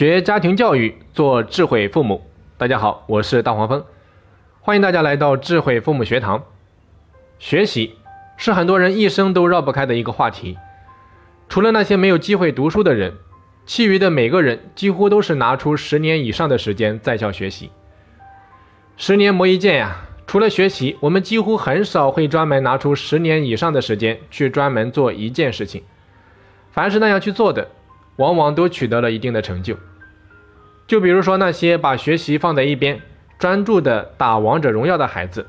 学家庭教育，做智慧父母。大家好，我是大黄蜂，欢迎大家来到智慧父母学堂。学习是很多人一生都绕不开的一个话题。除了那些没有机会读书的人，其余的每个人几乎都是拿出十年以上的时间在校学习。十年磨一剑呀，除了学习，我们几乎很少会专门拿出十年以上的时间去专门做一件事情。凡是那样去做的。往往都取得了一定的成就。就比如说那些把学习放在一边，专注的打王者荣耀的孩子，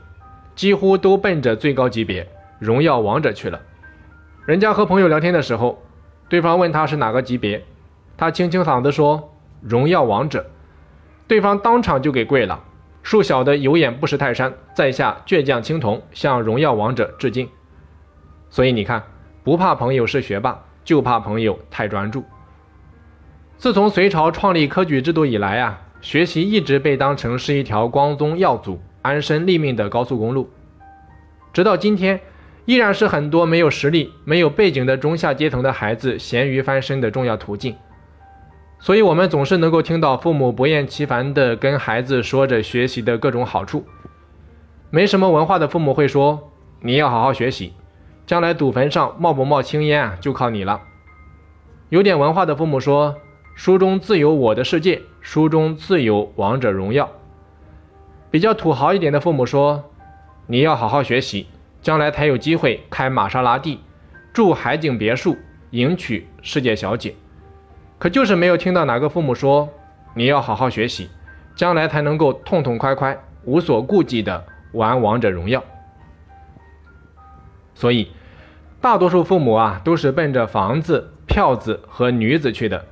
几乎都奔着最高级别荣耀王者去了。人家和朋友聊天的时候，对方问他是哪个级别，他清清嗓子说荣耀王者，对方当场就给跪了。树小的有眼不识泰山，在下倔强青铜向荣耀王者致敬。所以你看，不怕朋友是学霸，就怕朋友太专注。自从隋朝创立科举制度以来啊，学习一直被当成是一条光宗耀祖、安身立命的高速公路。直到今天，依然是很多没有实力、没有背景的中下阶层的孩子咸鱼翻身的重要途径。所以，我们总是能够听到父母不厌其烦地跟孩子说着学习的各种好处。没什么文化的父母会说：“你要好好学习，将来祖坟上冒不冒青烟啊，就靠你了。”有点文化的父母说。书中自有我的世界，书中自有王者荣耀。比较土豪一点的父母说：“你要好好学习，将来才有机会开玛莎拉蒂，住海景别墅，迎娶世界小姐。”可就是没有听到哪个父母说：“你要好好学习，将来才能够痛痛快快、无所顾忌的玩王者荣耀。”所以，大多数父母啊，都是奔着房子、票子和女子去的。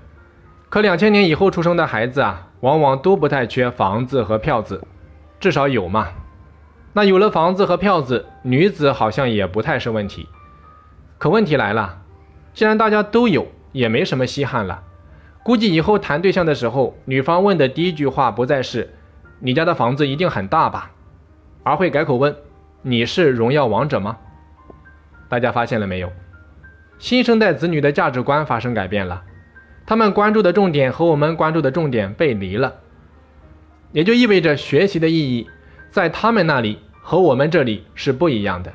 可两千年以后出生的孩子啊，往往都不太缺房子和票子，至少有嘛。那有了房子和票子，女子好像也不太是问题。可问题来了，既然大家都有，也没什么稀罕了。估计以后谈对象的时候，女方问的第一句话不再是“你家的房子一定很大吧”，而会改口问“你是荣耀王者吗？”大家发现了没有？新生代子女的价值观发生改变了。他们关注的重点和我们关注的重点背离了，也就意味着学习的意义在他们那里和我们这里是不一样的。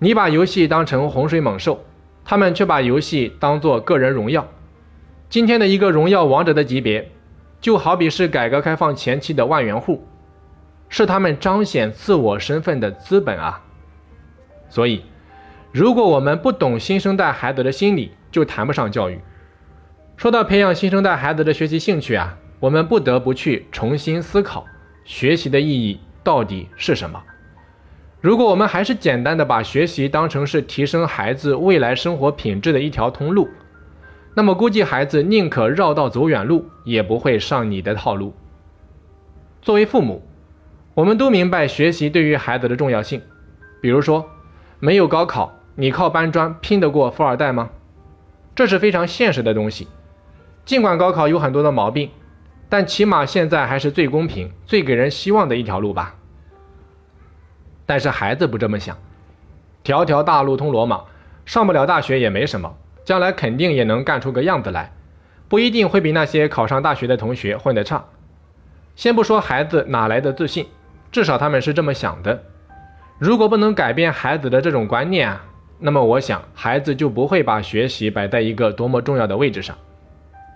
你把游戏当成洪水猛兽，他们却把游戏当做个人荣耀。今天的一个荣耀王者的级别，就好比是改革开放前期的万元户，是他们彰显自我身份的资本啊。所以，如果我们不懂新生代孩子的心理，就谈不上教育。说到培养新生代孩子的学习兴趣啊，我们不得不去重新思考学习的意义到底是什么。如果我们还是简单的把学习当成是提升孩子未来生活品质的一条通路，那么估计孩子宁可绕道走远路，也不会上你的套路。作为父母，我们都明白学习对于孩子的重要性。比如说，没有高考，你靠搬砖拼得过富二代吗？这是非常现实的东西。尽管高考有很多的毛病，但起码现在还是最公平、最给人希望的一条路吧。但是孩子不这么想，条条大路通罗马，上不了大学也没什么，将来肯定也能干出个样子来，不一定会比那些考上大学的同学混得差。先不说孩子哪来的自信，至少他们是这么想的。如果不能改变孩子的这种观念啊，那么我想孩子就不会把学习摆在一个多么重要的位置上。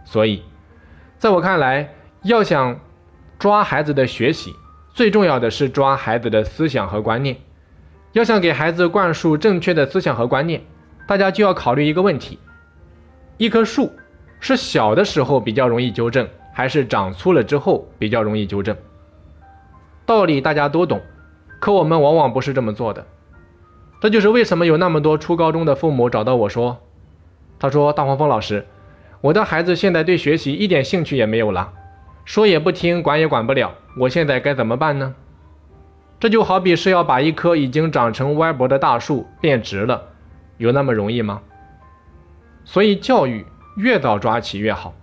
所以，在我看来，要想抓孩子的学习，最重要的是抓孩子的思想和观念。要想给孩子灌输正确的思想和观念，大家就要考虑一个问题：一棵树是小的时候比较容易纠正，还是长粗了之后比较容易纠正？道理大家都懂，可我们往往不是这么做的。这就是为什么有那么多初高中的父母找到我说：“他说，大黄蜂老师。”我的孩子现在对学习一点兴趣也没有了，说也不听，管也管不了。我现在该怎么办呢？这就好比是要把一棵已经长成歪脖的大树变直了，有那么容易吗？所以教育越早抓起越好，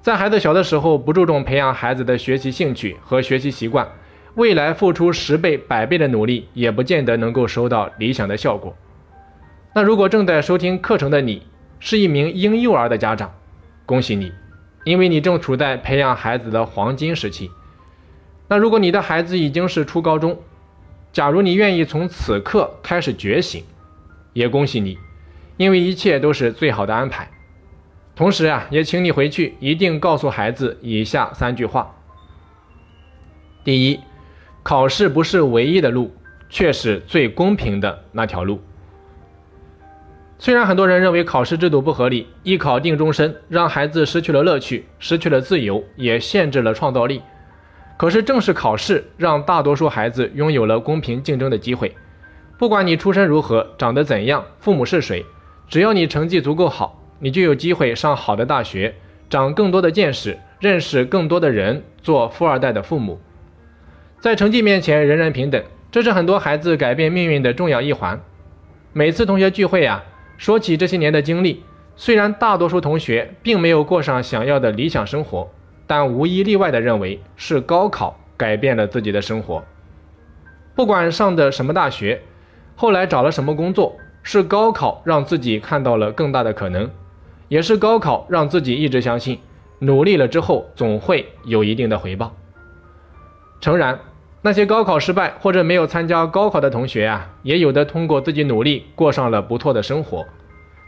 在孩子小的时候不注重培养孩子的学习兴趣和学习习惯，未来付出十倍、百倍的努力也不见得能够收到理想的效果。那如果正在收听课程的你是一名婴幼儿的家长，恭喜你，因为你正处在培养孩子的黄金时期。那如果你的孩子已经是初高中，假如你愿意从此刻开始觉醒，也恭喜你，因为一切都是最好的安排。同时啊，也请你回去一定告诉孩子以下三句话：第一，考试不是唯一的路，却是最公平的那条路。虽然很多人认为考试制度不合理，一考定终身，让孩子失去了乐趣，失去了自由，也限制了创造力。可是正是考试，让大多数孩子拥有了公平竞争的机会。不管你出身如何，长得怎样，父母是谁，只要你成绩足够好，你就有机会上好的大学，长更多的见识，认识更多的人，做富二代的父母。在成绩面前，人人平等，这是很多孩子改变命运的重要一环。每次同学聚会呀。说起这些年的经历，虽然大多数同学并没有过上想要的理想生活，但无一例外的认为是高考改变了自己的生活。不管上的什么大学，后来找了什么工作，是高考让自己看到了更大的可能，也是高考让自己一直相信，努力了之后总会有一定的回报。诚然。那些高考失败或者没有参加高考的同学啊，也有的通过自己努力过上了不错的生活，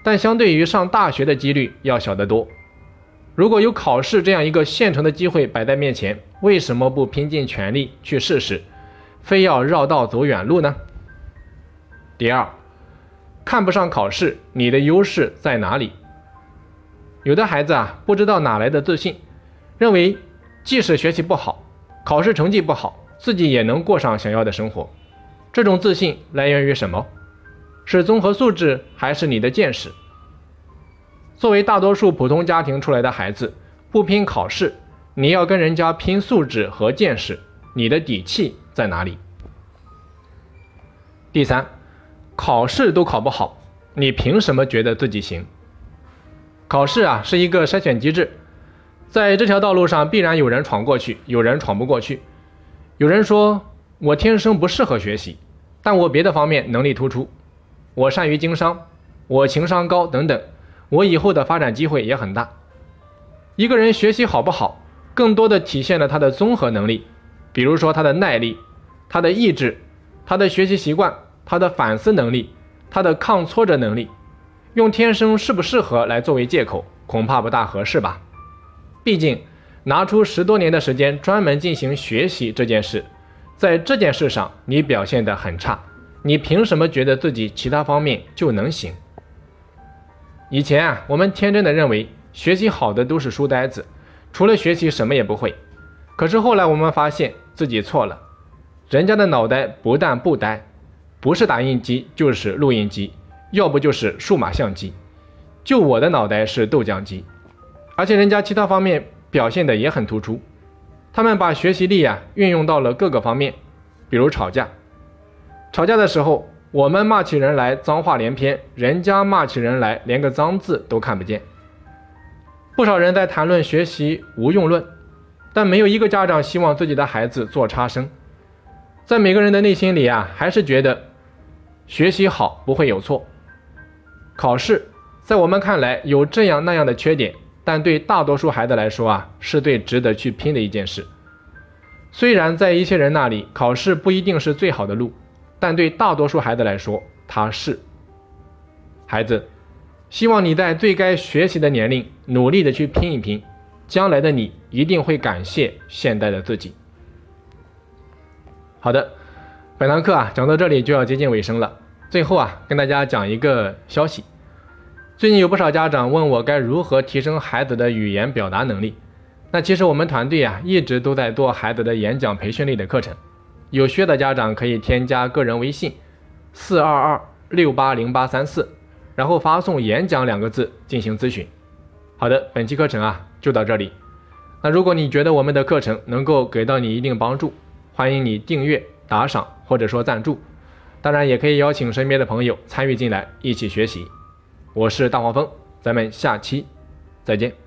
但相对于上大学的几率要小得多。如果有考试这样一个现成的机会摆在面前，为什么不拼尽全力去试试，非要绕道走远路呢？第二，看不上考试，你的优势在哪里？有的孩子啊，不知道哪来的自信，认为即使学习不好，考试成绩不好。自己也能过上想要的生活，这种自信来源于什么？是综合素质还是你的见识？作为大多数普通家庭出来的孩子，不拼考试，你要跟人家拼素质和见识，你的底气在哪里？第三，考试都考不好，你凭什么觉得自己行？考试啊是一个筛选机制，在这条道路上必然有人闯过去，有人闯不过去。有人说我天生不适合学习，但我别的方面能力突出，我善于经商，我情商高等等，我以后的发展机会也很大。一个人学习好不好，更多的体现了他的综合能力，比如说他的耐力、他的意志、他的学习习惯、他的反思能力、他的抗挫折能力。用天生适不适合来作为借口，恐怕不大合适吧？毕竟。拿出十多年的时间专门进行学习这件事，在这件事上你表现得很差，你凭什么觉得自己其他方面就能行？以前啊，我们天真的认为学习好的都是书呆子，除了学习什么也不会。可是后来我们发现自己错了，人家的脑袋不但不呆，不是打印机就是录音机，要不就是数码相机，就我的脑袋是豆浆机，而且人家其他方面。表现的也很突出，他们把学习力啊运用到了各个方面，比如吵架。吵架的时候，我们骂起人来脏话连篇，人家骂起人来连个脏字都看不见。不少人在谈论学习无用论，但没有一个家长希望自己的孩子做差生。在每个人的内心里啊，还是觉得学习好不会有错。考试在我们看来有这样那样的缺点。但对大多数孩子来说啊，是最值得去拼的一件事。虽然在一些人那里，考试不一定是最好的路，但对大多数孩子来说，它是。孩子，希望你在最该学习的年龄，努力的去拼一拼，将来的你一定会感谢现在的自己。好的，本堂课啊讲到这里就要接近尾声了。最后啊，跟大家讲一个消息。最近有不少家长问我该如何提升孩子的语言表达能力。那其实我们团队啊一直都在做孩子的演讲培训类的课程，有需要的家长可以添加个人微信四二二六八零八三四，然后发送“演讲”两个字进行咨询。好的，本期课程啊就到这里。那如果你觉得我们的课程能够给到你一定帮助，欢迎你订阅、打赏或者说赞助，当然也可以邀请身边的朋友参与进来一起学习。我是大黄蜂，咱们下期再见。